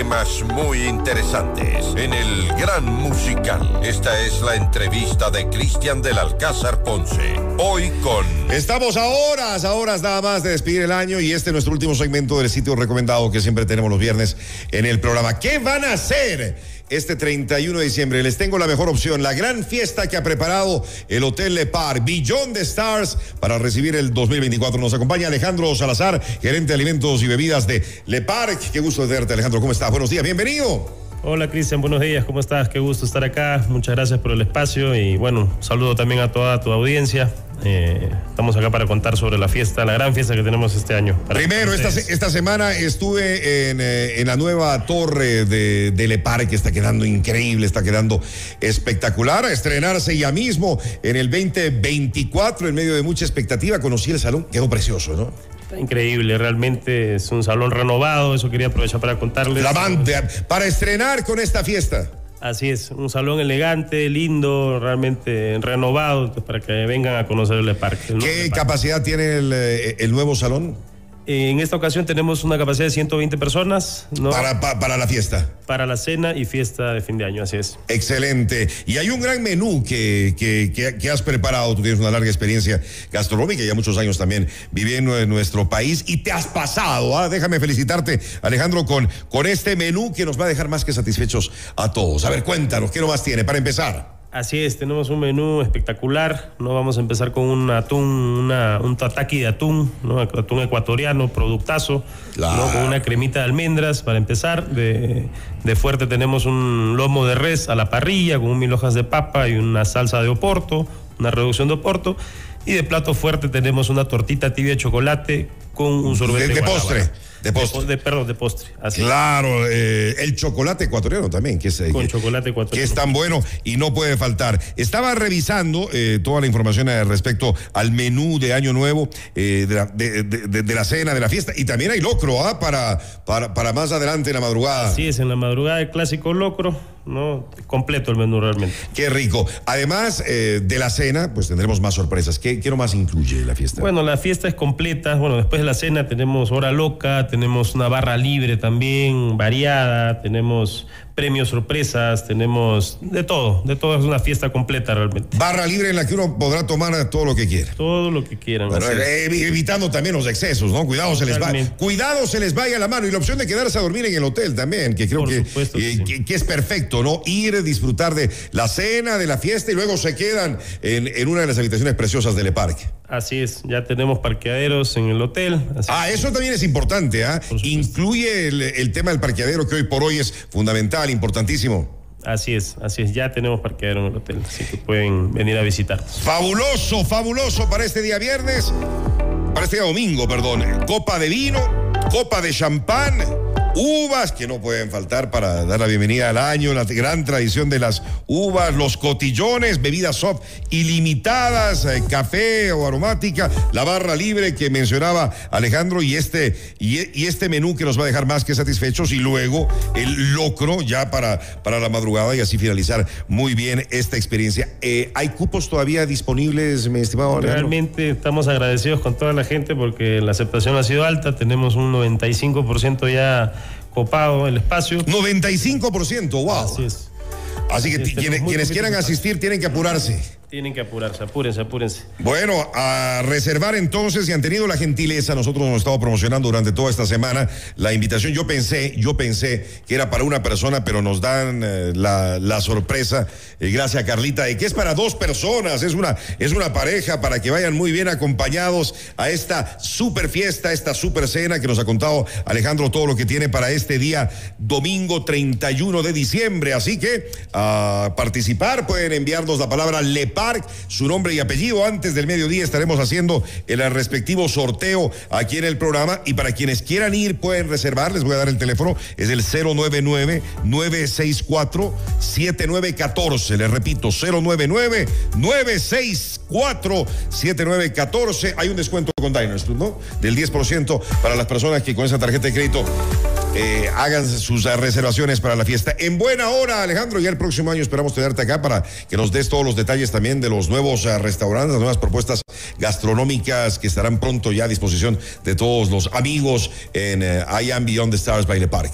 temas muy interesantes en el Gran Musical. Esta es la entrevista de Cristian del Alcázar Ponce. Hoy con... Estamos a horas, a horas nada más de despedir el año y este es nuestro último segmento del sitio recomendado que siempre tenemos los viernes en el programa. ¿Qué van a hacer? Este 31 de diciembre. Les tengo la mejor opción, la gran fiesta que ha preparado el Hotel Le Par, Billón de Stars, para recibir el 2024. Nos acompaña Alejandro Salazar, gerente de alimentos y bebidas de Le Par. Qué gusto verte, Alejandro. ¿Cómo estás? Buenos días, bienvenido. Hola Cristian, buenos días, ¿cómo estás? Qué gusto estar acá, muchas gracias por el espacio y bueno, saludo también a toda tu audiencia. Eh, estamos acá para contar sobre la fiesta, la gran fiesta que tenemos este año. Primero, esta, esta, semana estuve en, eh, en, la nueva torre de, de Le que está quedando increíble, está quedando espectacular. A estrenarse ya mismo en el 2024, en medio de mucha expectativa. Conocí el salón, quedó precioso, ¿no? Está increíble, realmente es un salón renovado, eso quería aprovechar para contarles. La banda, para estrenar con esta fiesta. Así es, un salón elegante, lindo, realmente renovado, para que vengan a conocer el parque. ¿Qué capacidad tiene el, eh, el nuevo salón? En esta ocasión tenemos una capacidad de 120 personas. ¿no? Para, para, la fiesta. Para la cena y fiesta de fin de año, así es. Excelente. Y hay un gran menú que, que, has preparado. Tú tienes una larga experiencia gastronómica, ya muchos años también viviendo en nuestro país y te has pasado. ¿ah? Déjame felicitarte, Alejandro, con, con este menú que nos va a dejar más que satisfechos a todos. A ver, cuéntanos, ¿qué más tiene para empezar? Así es, tenemos un menú espectacular. ¿no? Vamos a empezar con un atún, una, un tataki de atún, ¿no? atún ecuatoriano, productazo, con una cremita de almendras para empezar. De, de, fuerte tenemos un lomo de res a la parrilla con mil hojas de papa y una salsa de oporto, una reducción de oporto. Y de plato fuerte tenemos una tortita tibia de chocolate con un sorbete de, postre. De postre. De, perdón, de postre. claro, eh, el chocolate ecuatoriano también, que es, eh, Con chocolate ecuatoriano. que es tan bueno y no puede faltar. Estaba revisando eh, toda la información respecto al menú de Año Nuevo, de la, cena, de la fiesta, y también hay locro ¿ah? para, para, para más adelante en la madrugada. Sí, es en la madrugada el clásico locro ¿no? Completo el menú realmente. Qué rico. Además eh, de la cena, pues tendremos más sorpresas. ¿Qué, ¿Qué, más incluye la fiesta? Bueno, la fiesta es completa. Bueno, después de la cena tenemos hora loca, tenemos una barra libre también, variada, tenemos premios sorpresas, tenemos de todo, de todo, es una fiesta completa realmente. Barra libre en la que uno podrá tomar todo lo que quiera. Todo lo que quieran. Eh, evitando también los excesos, ¿no? Cuidado se les va, cuidado se les vaya la mano y la opción de quedarse a dormir en el hotel también, que creo que, eh, que, es perfecto, ¿no? Ir, disfrutar de la cena, de la fiesta y luego se quedan en, en una de las habitaciones preciosas del parque. Así es, ya tenemos parqueaderos en el hotel. ah, eso también es importante, ¿ah? Incluye el, tema del parqueadero que hoy por hoy es fundamental, importantísimo. Así es, así es, ya tenemos parqueadero en el hotel, así que pueden venir a visitar. Fabuloso, fabuloso para este día viernes, para este día domingo, perdón. Copa de vino, copa de champán uvas que no pueden faltar para dar la bienvenida al año, la gran tradición de las uvas, los cotillones, bebidas soft ilimitadas, eh, café o aromática, la barra libre que mencionaba Alejandro y este, y, este menú que nos va a dejar más que satisfechos y luego el locro ya para, para la madrugada y así finalizar muy bien esta experiencia. Eh, ¿Hay cupos todavía disponibles, mi estimado Alejandro? Realmente estamos agradecidos con toda la gente porque la aceptación ha sido alta, tenemos un 95% ya copado el espacio. 95%, wow. Así es. Así que quienes quieran asistir tienen que apurarse. Tienen que apurarse, apúrense, apúrense. Bueno, a reservar entonces, y han tenido la gentileza, nosotros hemos estado promocionando durante toda esta semana la invitación. Yo pensé, yo pensé que era para una persona, pero nos dan eh, la, sorpresa, eh, gracias Carlita, de que es para dos personas, es una, es una pareja para que vayan muy bien acompañados a esta super fiesta, esta super cena que nos ha contado Alejandro todo lo que tiene para este día domingo 31 de diciembre. Así que a participar pueden enviarnos la palabra LEPA su nombre y apellido. Antes del mediodía estaremos haciendo el respectivo sorteo aquí en el programa y para quienes quieran ir pueden reservar, les voy a dar el teléfono, es el 099-964-7914. Les repito, 099-964-7914. Hay un descuento con Diners ¿no? Del 10% para las personas que con esa tarjeta de crédito eh, hagan sus reservaciones para la fiesta. En buena hora, Alejandro, ya el próximo año esperamos tenerte acá para que nos des todos los detalles también de los nuevos eh, restaurantes, las nuevas propuestas gastronómicas que estarán pronto ya a disposición de todos los amigos en eh, I Am Beyond the Stars by the Park.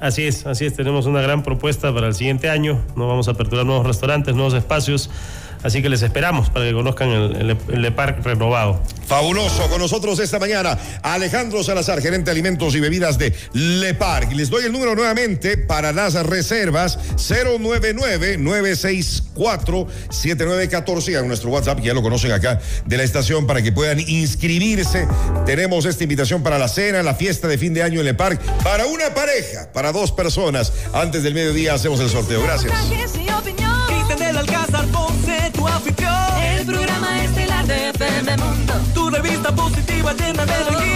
Así es, así es. Tenemos una gran propuesta para el siguiente año. No vamos a aperturar nuevos restaurantes, nuevos espacios. Así que les esperamos para que conozcan el, el, Park renovado. Fabuloso. Con nosotros esta mañana Alejandro Salazar, gerente de alimentos y bebidas de Le Parc. Les doy el número nuevamente para las reservas 099-964-7914 a nuestro WhatsApp, que ya lo conocen acá de la estación, para que puedan inscribirse. Tenemos esta invitación para la cena, la fiesta de fin de año en Le Parc, para una pareja, para dos personas. Antes del mediodía hacemos el sorteo. Gracias. El programa FM Mundo. Tu revista positiva llena de energía.